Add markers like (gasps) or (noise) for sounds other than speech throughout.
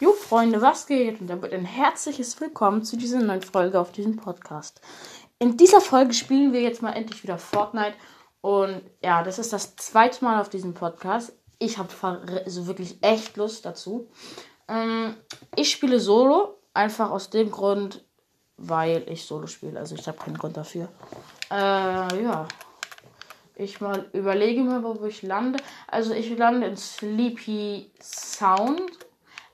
Jo, Freunde, was geht? Und damit ein herzliches Willkommen zu dieser neuen Folge auf diesem Podcast. In dieser Folge spielen wir jetzt mal endlich wieder Fortnite. Und ja, das ist das zweite Mal auf diesem Podcast. Ich habe also wirklich echt Lust dazu. Ähm, ich spiele Solo, einfach aus dem Grund, weil ich Solo spiele. Also ich habe keinen Grund dafür. Äh, ja. Ich mal überlege mal, wo ich lande. Also ich lande in Sleepy Sound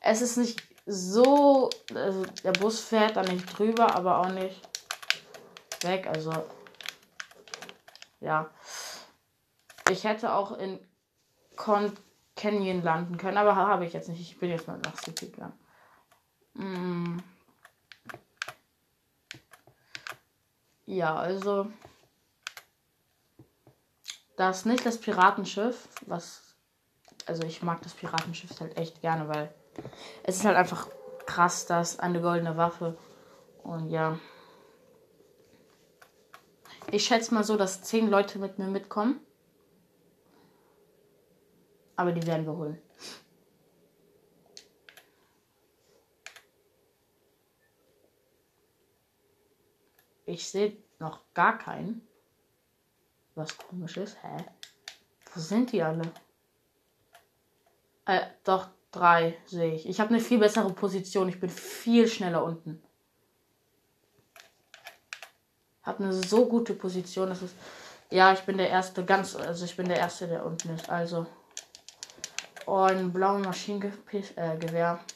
es ist nicht so. Also der Bus fährt da nicht drüber, aber auch nicht weg. Also. Ja. Ich hätte auch in Con Canyon landen können, aber habe ich jetzt nicht. Ich bin jetzt mal nach City gegangen. Mm. Ja, also. Das ist nicht das Piratenschiff, was. Also ich mag das Piratenschiff halt echt gerne, weil es ist halt einfach krass, dass eine goldene Waffe. Und ja. Ich schätze mal so, dass zehn Leute mit mir mitkommen. Aber die werden wir holen. Ich sehe noch gar keinen. Was komisch ist. Hä? Wo sind die alle? Äh, doch, Drei sehe ich. Ich habe eine viel bessere Position. Ich bin viel schneller unten. Habe eine so gute Position. Das ist. Ja, ich bin der erste, ganz. Also ich bin der erste, der unten ist. Also. Oh, ein blaues Maschinengewehr. Äh,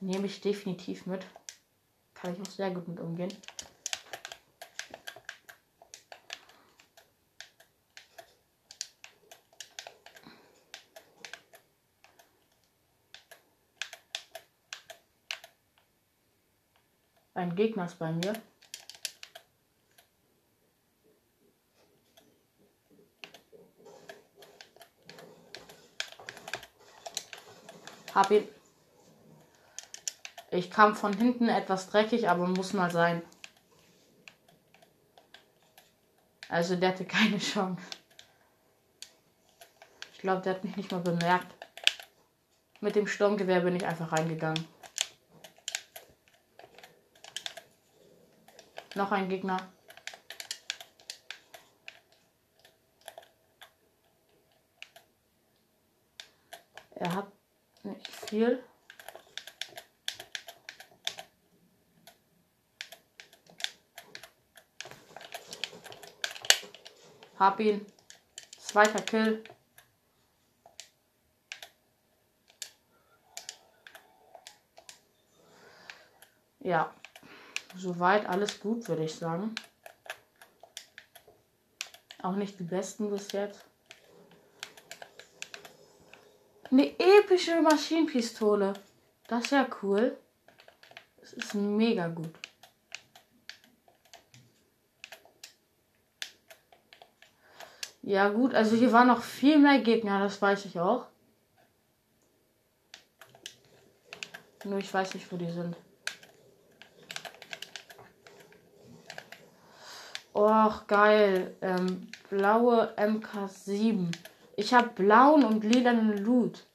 Nehme ich definitiv mit. Kann ich auch sehr gut mit umgehen. Ein Gegner ist bei mir. Hab ihn. Ich kam von hinten etwas dreckig, aber muss mal sein. Also der hatte keine Chance. Ich glaube, der hat mich nicht mal bemerkt. Mit dem Sturmgewehr bin ich einfach reingegangen. Noch ein Gegner. Er hat nicht viel. Hab ihn. Zweiter Kill. Ja. Soweit alles gut, würde ich sagen. Auch nicht die besten bis jetzt. Eine epische Maschinenpistole. Das ist ja cool. Das ist mega gut. Ja gut, also hier waren noch viel mehr Gegner, das weiß ich auch. Nur ich weiß nicht, wo die sind. Och, geil. Ähm, blaue MK7. Ich habe blauen und lilanen Loot.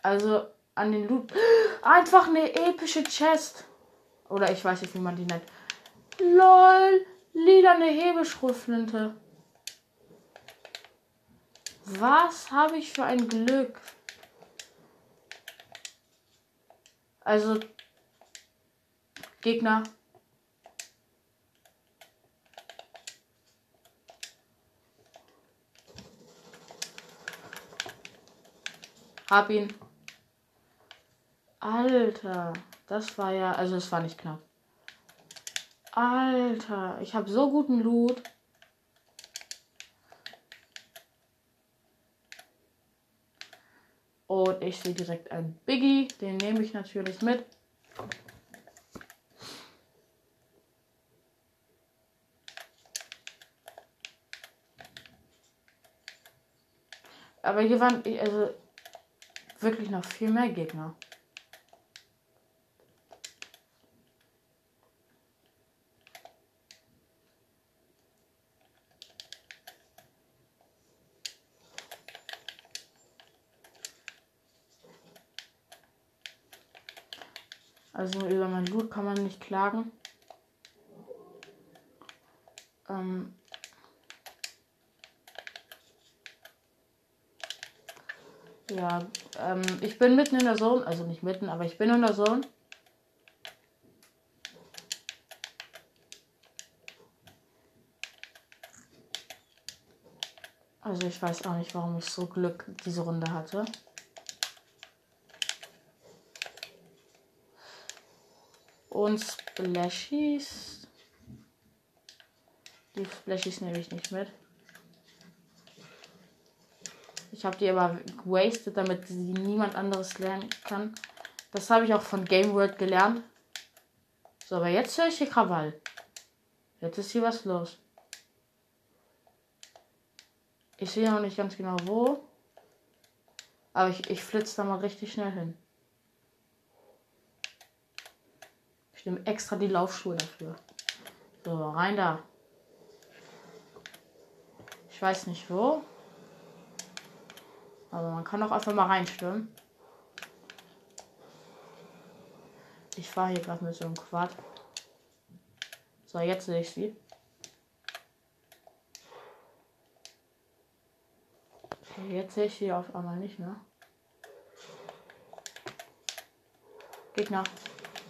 Also an den Loot. (gasps) Einfach eine epische Chest. Oder ich weiß nicht, wie man die nennt. LOL. Lilane Hebeschrotflinte. Was habe ich für ein Glück? Also Gegner Hab ihn. Alter, das war ja, also es war nicht knapp. Alter, ich habe so guten Loot. Und ich sehe direkt einen Biggie, den nehme ich natürlich mit. Aber hier waren, also wirklich noch viel mehr Gegner. Also über mein Loot kann man nicht klagen. Ähm, ja, ähm, ich bin mitten in der Zone, also nicht mitten, aber ich bin in der Zone. Also ich weiß auch nicht, warum ich so Glück diese Runde hatte. Und Splashies. Die Splashies nehme ich nicht mit. Ich habe die aber wasted, damit sie niemand anderes lernen kann. Das habe ich auch von Game World gelernt. So, aber jetzt höre ich hier Krawall. Jetzt ist hier was los. Ich sehe noch nicht ganz genau wo. Aber ich, ich flitze da mal richtig schnell hin. Ich nehme extra die Laufschuhe dafür. So, rein da. Ich weiß nicht wo. Aber man kann auch einfach mal reinstürmen. Ich fahre hier gerade mit so einem Quad. So, jetzt sehe ich sie. Jetzt sehe ich sie auf einmal nicht mehr. Gegner.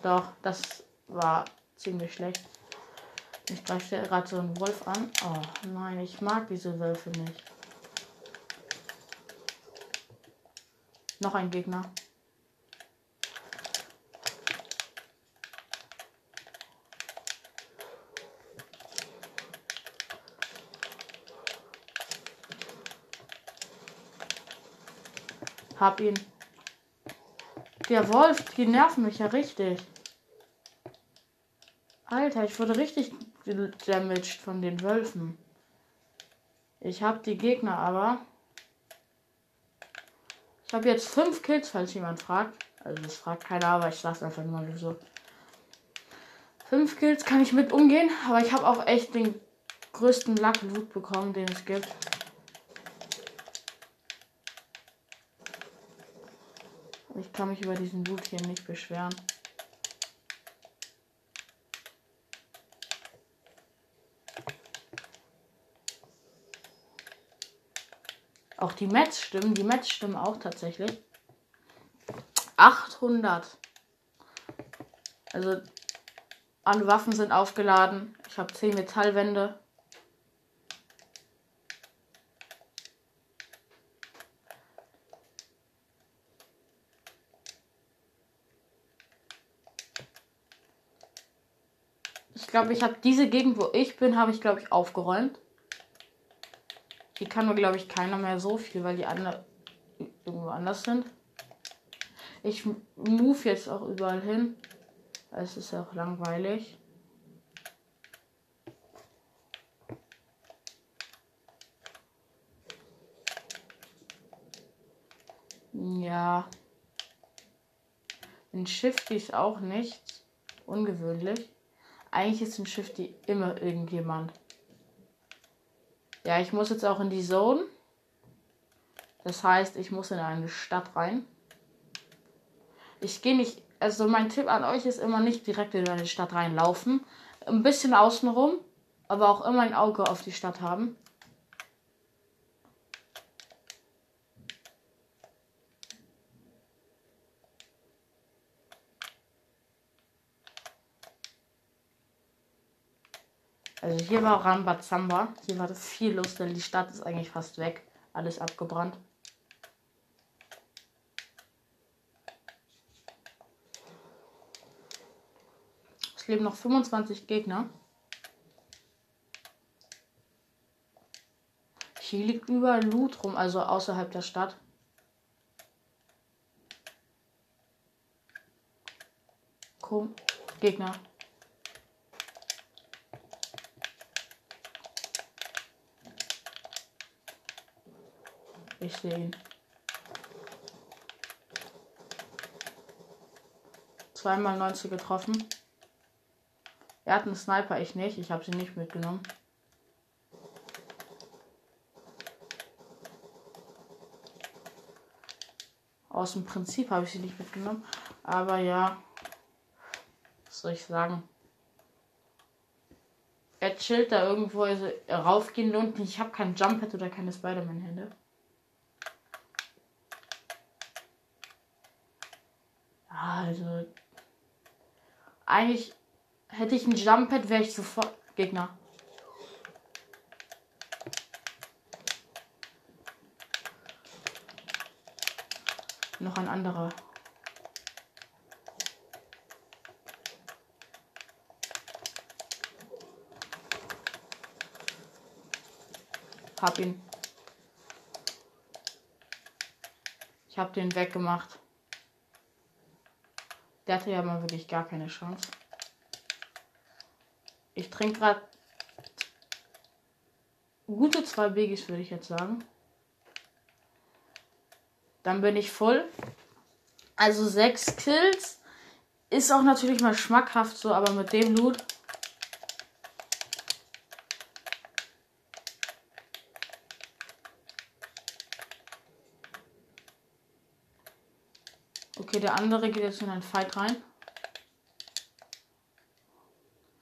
Doch, das war ziemlich schlecht. Ich greife gerade so einen Wolf an. Oh nein, ich mag diese Wölfe nicht. Noch ein Gegner. Hab ihn. Der Wolf, die nerven mich ja richtig. Alter, ich wurde richtig damaged von den Wölfen. Ich hab die Gegner aber. Ich habe jetzt fünf Kills, falls jemand fragt. Also das fragt keiner, aber ich sag's einfach nur so. Fünf Kills kann ich mit umgehen, aber ich habe auch echt den größten Luck Loot bekommen, den es gibt. Ich kann mich über diesen Loot hier nicht beschweren. Auch die Mets stimmen. Die Mets stimmen auch tatsächlich. 800. Also alle Waffen sind aufgeladen. Ich habe 10 Metallwände. Ich glaube, ich habe diese Gegend, wo ich bin, habe ich, glaube ich, aufgeräumt. Kann nur, glaube ich, keiner mehr so viel, weil die anderen irgendwo anders sind. Ich move jetzt auch überall hin. Es ist auch langweilig. Ja. Ein Shifty ist auch nichts ungewöhnlich. Eigentlich ist ein Shifty immer irgendjemand. Ja, ich muss jetzt auch in die Zone. Das heißt, ich muss in eine Stadt rein. Ich gehe nicht. Also mein Tipp an euch ist immer nicht direkt in eine Stadt reinlaufen. Ein bisschen außenrum, aber auch immer ein Auge auf die Stadt haben. Also hier war Rambazamba. Hier war das viel los, denn die Stadt ist eigentlich fast weg. Alles abgebrannt. Es leben noch 25 Gegner. Hier liegt überall Loot rum, also außerhalb der Stadt. Komm, Gegner. Ich sehe ihn. Zweimal 90 getroffen. Er hat einen Sniper, ich nicht. Ich habe sie nicht mitgenommen. Aus dem Prinzip habe ich sie nicht mitgenommen. Aber ja. soll ich sagen? Er chillt da irgendwo, also raufgehen lohnt. Ich habe kein Jump-Pad oder keine Spider-Man-Hände. Also. Eigentlich hätte ich ein Jump-Pad, wäre ich sofort Gegner. Noch ein anderer. Hab ihn. Ich hab den weggemacht. Der hatte ja mal wirklich gar keine Chance. Ich trinke gerade gute zwei Biggies, würde ich jetzt sagen. Dann bin ich voll. Also sechs Kills. Ist auch natürlich mal schmackhaft so, aber mit dem Loot. Okay, der andere geht jetzt in einen Fight rein.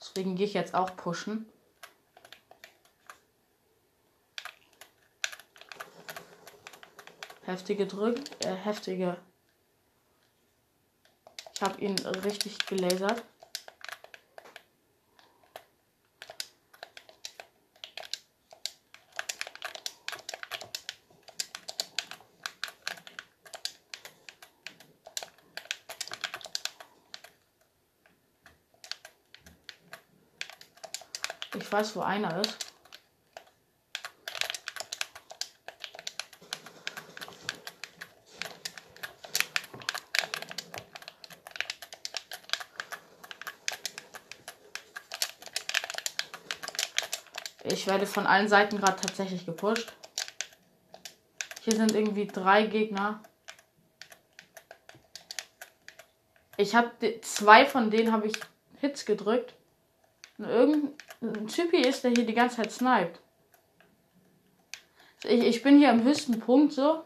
Deswegen gehe ich jetzt auch pushen. Heftige Drück, äh, heftige. Ich habe ihn richtig gelasert. Ich weiß, wo einer ist. Ich werde von allen Seiten gerade tatsächlich gepusht. Hier sind irgendwie drei Gegner. Ich habe zwei von denen habe ich Hits gedrückt. Und irgendein Typi ist, der hier die ganze Zeit sniped. Ich, ich bin hier am höchsten Punkt so.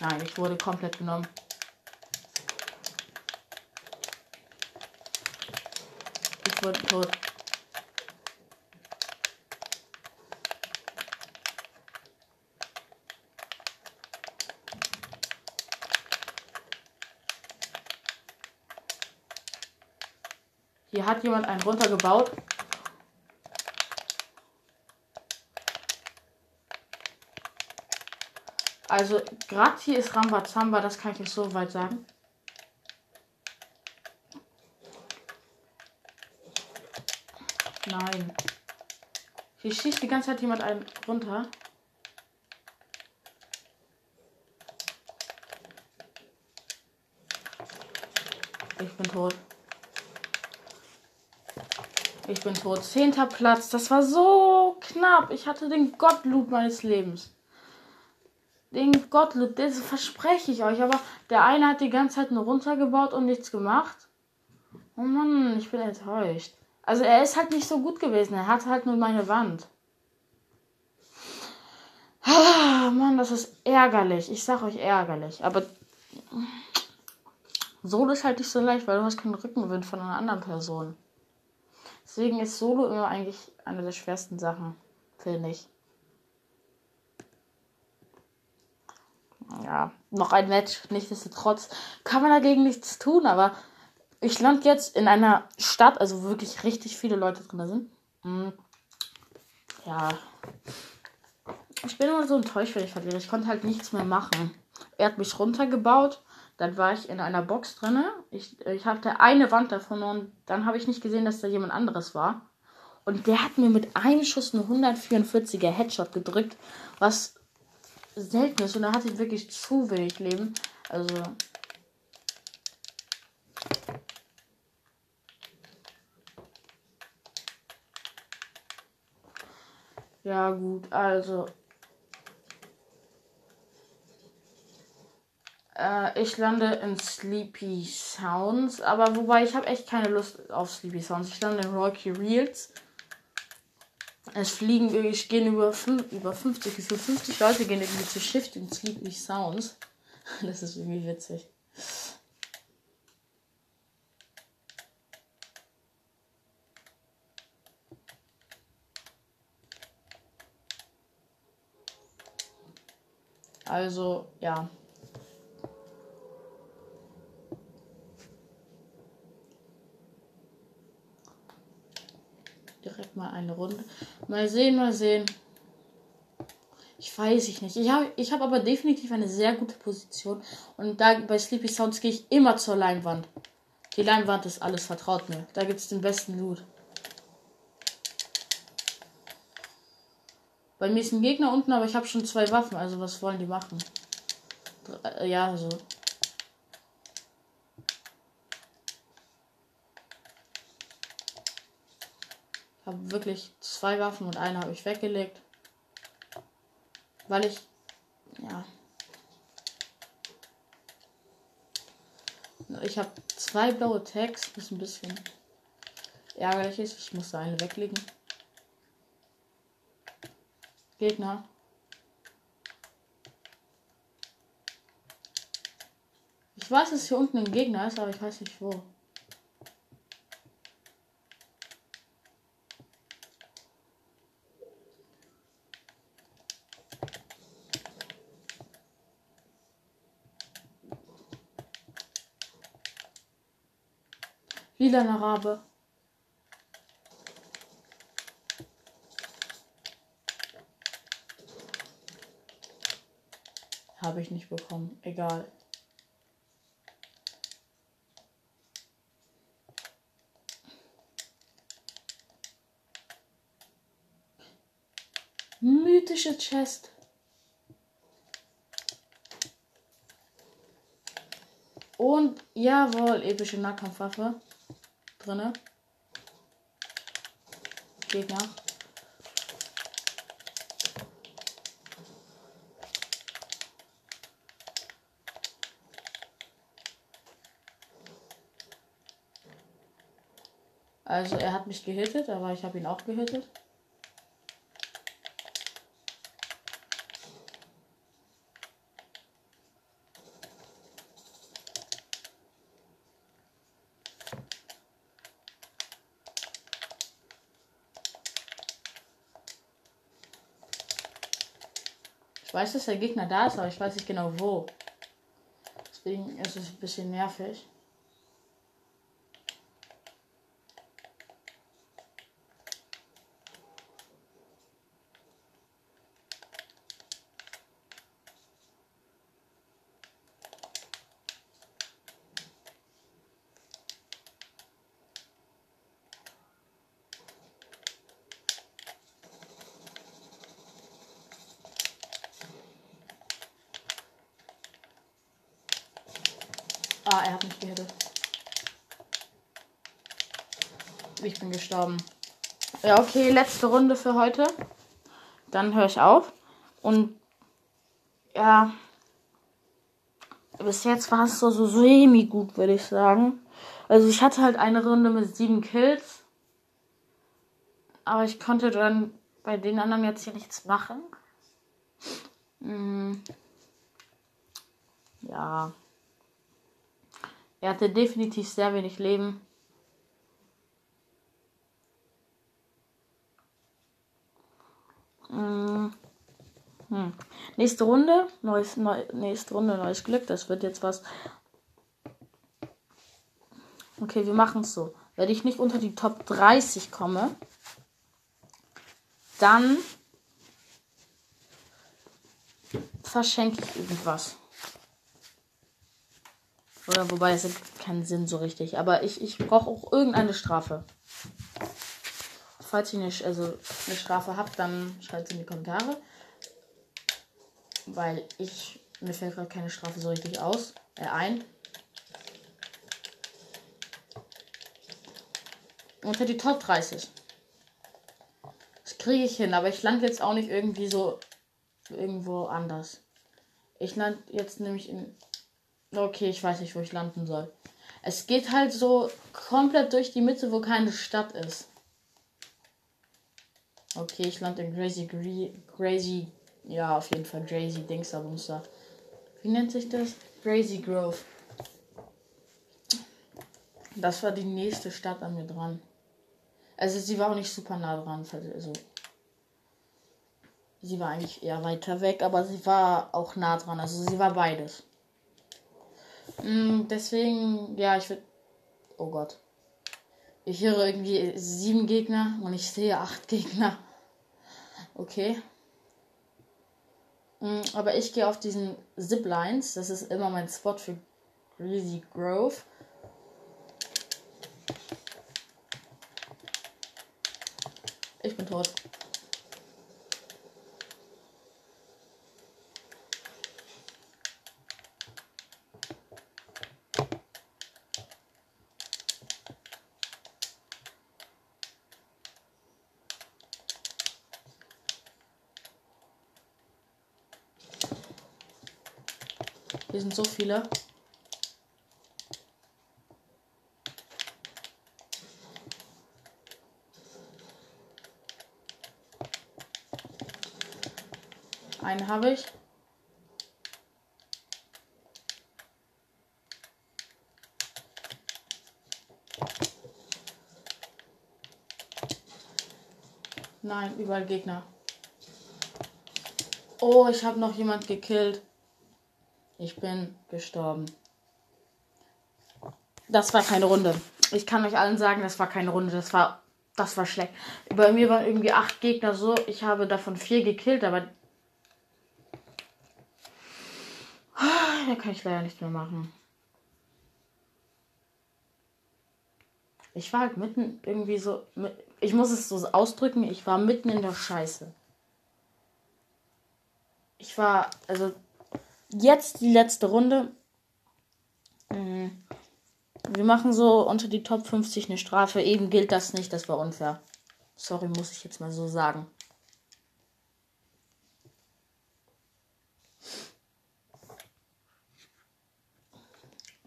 Nein, ich wurde komplett genommen. Ich wurde tot. Hier hat jemand einen runtergebaut. Also, gerade hier ist Rambazamba, das kann ich nicht so weit sagen. Nein. Hier schießt die ganze Zeit jemand einen runter. Ich bin tot. Ich bin tot. Zehnter Platz. Das war so knapp. Ich hatte den Gottloop meines Lebens. Den Gottloop, das verspreche ich euch. Aber der eine hat die ganze Zeit nur runtergebaut und nichts gemacht. Oh Mann, ich bin enttäuscht. Also er ist halt nicht so gut gewesen. Er hatte halt nur meine Wand. Ah, Mann, das ist ärgerlich. Ich sag euch ärgerlich. Aber Solo ist halt nicht so leicht, weil du hast keinen Rückenwind von einer anderen Person. Deswegen ist Solo immer eigentlich eine der schwersten Sachen, finde ich. Ja, noch ein Match, nichtsdestotrotz kann man dagegen nichts tun, aber ich lande jetzt in einer Stadt, also wirklich richtig viele Leute drin sind. Hm. Ja. Ich bin immer so enttäuscht, wenn ich verliere. Ich konnte halt nichts mehr machen. Er hat mich runtergebaut dann war ich in einer Box drin. Ich, ich hatte eine Wand davon und dann habe ich nicht gesehen, dass da jemand anderes war. Und der hat mir mit einem Schuss eine 144er Headshot gedrückt, was selten ist. Und da hatte ich wirklich zu wenig Leben. Also. Ja, gut, also Äh, ich lande in Sleepy Sounds, aber wobei ich habe echt keine Lust auf Sleepy Sounds. Ich lande in Rocky Reels. Es fliegen wirklich, gehen über, über 50, über 50 Leute gehen irgendwie zu Shift und Sleepy Sounds. (laughs) Das ist irgendwie witzig. Also, ja. Mal eine Runde. Mal sehen, mal sehen. Ich weiß ich nicht. Ich habe ich hab aber definitiv eine sehr gute Position. Und da bei Sleepy Sounds gehe ich immer zur Leinwand. Die Leinwand ist alles, vertraut mir. Da gibt es den besten Loot. Bei mir ist ein Gegner unten, aber ich habe schon zwei Waffen. Also was wollen die machen? Äh, ja, so. Habe wirklich zwei Waffen und eine habe ich weggelegt. Weil ich. Ja. Ich habe zwei blaue Tags, was ein bisschen ärgerlich ist. Ich musste eine weglegen. Gegner. Ich weiß, dass hier unten ein Gegner ist, aber ich weiß nicht wo. Lila Rabe. Habe ich nicht bekommen. Egal. Mythische Chest. Und jawohl, epische Nahkampfwaffe. Drinne. Gegner. Also er hat mich gehittet, aber ich habe ihn auch gehittet. Weiß, dass der Gegner da ist, aber ich weiß nicht genau wo. Deswegen ist es ein bisschen nervig. Ah, er hat mich gehittet. Ich bin gestorben. Ja, okay, letzte Runde für heute. Dann höre ich auf. Und ja, bis jetzt war es so, so semi gut, würde ich sagen. Also ich hatte halt eine Runde mit sieben Kills. Aber ich konnte dann bei den anderen jetzt hier nichts machen. Hm. Ja. Er hatte definitiv sehr wenig Leben. Hm. Hm. Nächste Runde, neues, neu, nächste Runde, neues Glück. Das wird jetzt was. Okay, wir machen es so. Wenn ich nicht unter die Top 30 komme, dann verschenke ich irgendwas. Oder wobei es keinen Sinn so richtig. Aber ich, ich brauche auch irgendeine Strafe. Falls ihr nicht, also eine Strafe habt, dann schreibt es in die Kommentare. Weil ich, mir fällt gerade keine Strafe so richtig aus. Äh, ein. Unter die Top 30. Das kriege ich hin, aber ich lande jetzt auch nicht irgendwie so irgendwo anders. Ich lande jetzt nämlich in Okay, ich weiß nicht, wo ich landen soll. Es geht halt so komplett durch die Mitte, wo keine Stadt ist. Okay, ich lande in Crazy Crazy. Ja, auf jeden Fall Crazy Dingsabumster. Wie nennt sich das? Crazy Grove. Das war die nächste Stadt an mir dran. Also sie war auch nicht super nah dran. Also Sie war eigentlich eher weiter weg, aber sie war auch nah dran. Also sie war beides. Mm, deswegen, ja, ich würde. Oh Gott. Ich höre irgendwie sieben Gegner und ich sehe acht (laughs) Gegner. Okay. Mm, aber ich gehe auf diesen Ziplines. Das ist immer mein Spot für Greasy Grove. Ich bin tot. So viele. Einen habe ich. Nein, überall Gegner. Oh, ich habe noch jemand gekillt. Ich bin gestorben. Das war keine Runde. Ich kann euch allen sagen, das war keine Runde. Das war, das war schlecht. Bei mir waren irgendwie acht Gegner so. Ich habe davon vier gekillt, aber da kann ich leider nichts mehr machen. Ich war halt mitten irgendwie so. Ich muss es so ausdrücken, ich war mitten in der Scheiße. Ich war, also jetzt die letzte Runde. Mhm. Wir machen so unter die Top 50 eine Strafe. Eben gilt das nicht, das war unfair. Sorry, muss ich jetzt mal so sagen.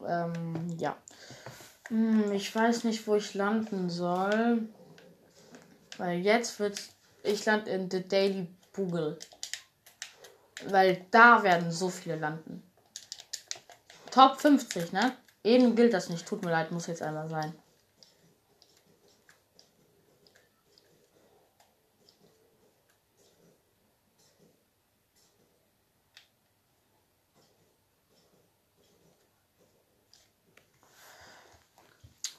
Ähm, ja. Hm, ich weiß nicht, wo ich landen soll. Weil jetzt wird. Ich lande in The Daily Bugle. Weil da werden so viele landen. Top 50, ne? Eben gilt das nicht. Tut mir leid, muss jetzt einmal sein.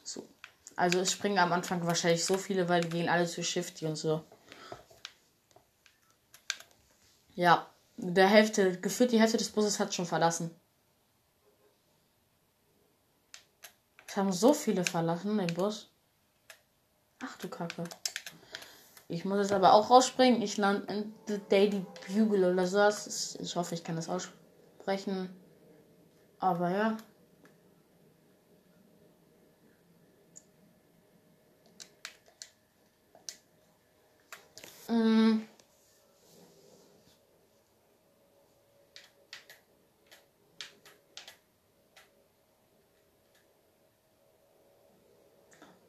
So. Also es springen am Anfang wahrscheinlich so viele, weil die gehen alle zu Shifty und so. Ja der Hälfte, gefühlt die Hälfte des Busses hat schon verlassen. Es haben so viele verlassen, den Bus. Ach du Kacke. Ich muss jetzt aber auch rausspringen. Ich lande in The Daily Bugle oder sowas. Ich hoffe, ich kann das aussprechen. Aber ja. Mm.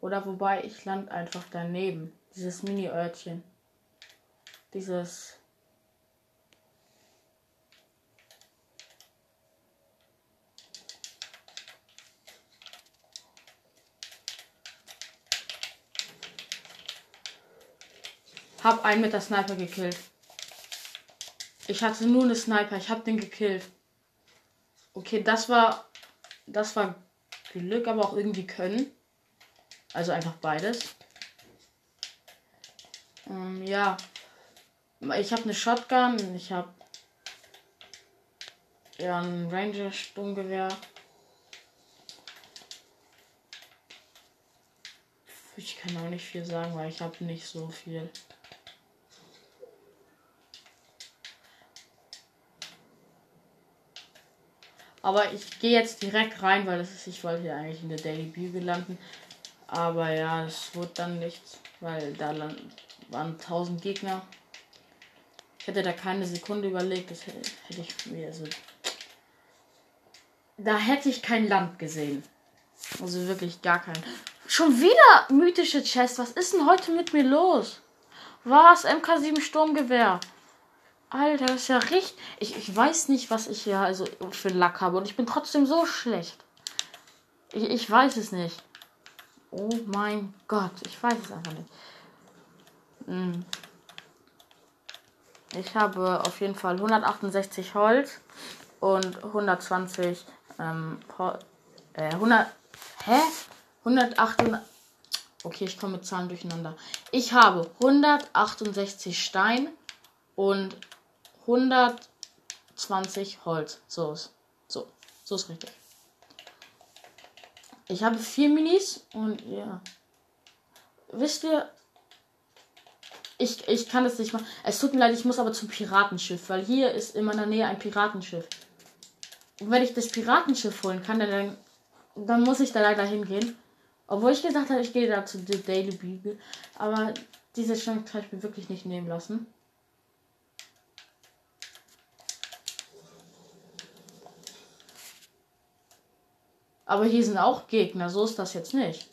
Oder wobei ich land einfach daneben. Dieses Mini-Örtchen. Dieses. Hab einen mit der Sniper gekillt. Ich hatte nur eine Sniper. Ich hab den gekillt. Okay, das war. Das war Glück, aber auch irgendwie Können. Also einfach beides. Ähm, ja. Ich habe eine Shotgun. Ich habe ja ein Ranger Sturmgewehr. Ich kann auch nicht viel sagen, weil ich habe nicht so viel. Aber ich gehe jetzt direkt rein, weil das ist, ich wollte ja eigentlich in der Daily Bibel landen. Aber ja, es wurde dann nichts, weil da waren 1000 Gegner. Ich hätte da keine Sekunde überlegt, das hätte, ich mir so. Da hätte ich kein Land gesehen. Also wirklich gar kein. Schon wieder mythische Chest. Was ist denn heute mit mir los? Was? MK7 Sturmgewehr. Alter, das ist ja richtig. Ich, ich weiß nicht, was ich hier also für Lack habe. Und ich bin trotzdem so schlecht. Ich, ich weiß es nicht. Oh mein Gott, ich weiß es einfach nicht. Hm. Ich habe auf jeden Fall 168 Holz und 120 ähm, äh, 100 hä 108 Okay, ich komme mit Zahlen durcheinander. Ich habe 168 Stein und 120 Holz. So ist so, so ist richtig. Ich habe vier Minis und ja. Wisst ihr, ich, ich kann das nicht machen. Es tut mir leid, ich muss aber zum Piratenschiff, weil hier ist in meiner Nähe ein Piratenschiff. Und wenn ich das Piratenschiff holen kann, dann, dann muss ich da leider hingehen. Obwohl ich gesagt habe, ich gehe da zu The Daily Beagle. Aber diese Chance kann ich mir wirklich nicht nehmen lassen. Aber hier sind auch Gegner, so ist das jetzt nicht.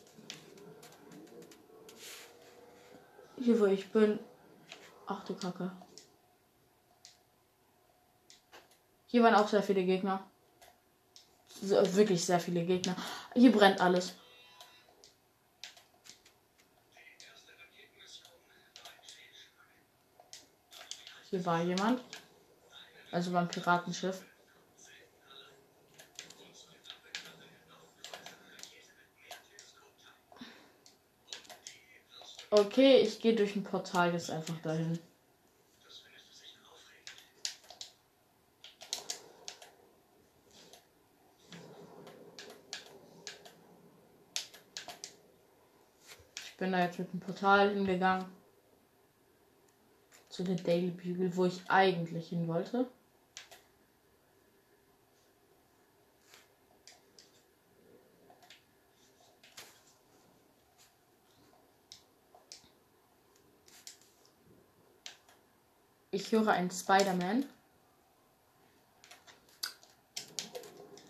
Hier, wo ich bin. Ach du Kacke. Hier waren auch sehr viele Gegner. Wirklich sehr viele Gegner. Hier brennt alles. Hier war jemand. Also beim Piratenschiff. Okay, ich gehe durch ein Portal jetzt einfach dahin. Ich bin da jetzt mit dem Portal hingegangen. Zu der Daily Bugle, wo ich eigentlich hin wollte. Höre einen Spider-Man.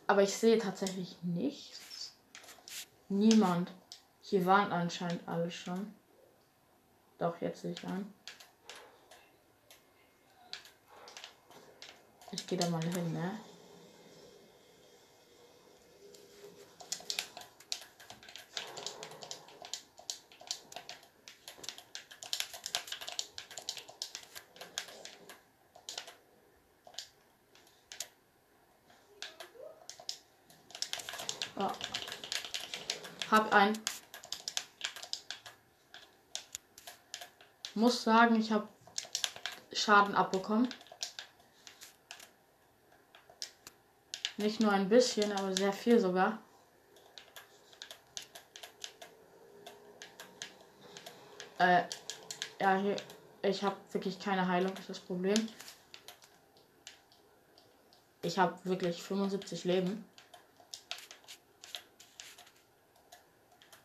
Aber ich sehe tatsächlich nichts. Niemand. Hier waren anscheinend alle schon. Doch, jetzt sehe ich einen. Ich gehe da mal hin, ne? Oh. Hab ein. Muss sagen, ich habe Schaden abbekommen. Nicht nur ein bisschen, aber sehr viel sogar. Äh, ja, hier, ich habe wirklich keine Heilung, ist das Problem. Ich habe wirklich 75 Leben.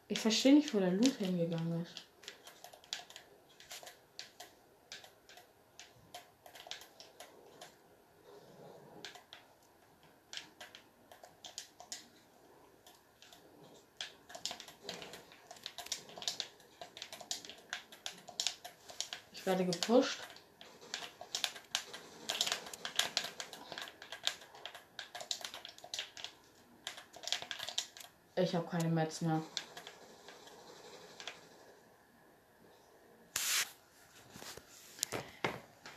Ich verstehe nicht, wo der Loot hingegangen ist. Werde gepusht. Ich habe keine Metz mehr.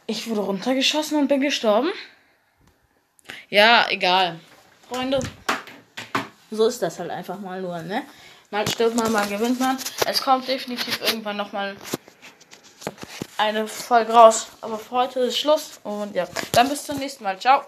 Ich wurde runtergeschossen und bin gestorben. Ja, egal. Freunde. So ist das halt einfach mal nur, ne? Mal stirbt man, mal gewinnt man. Es kommt definitiv irgendwann nochmal eine Folge raus. Aber für heute ist Schluss. Und ja, dann bis zum nächsten Mal. Ciao.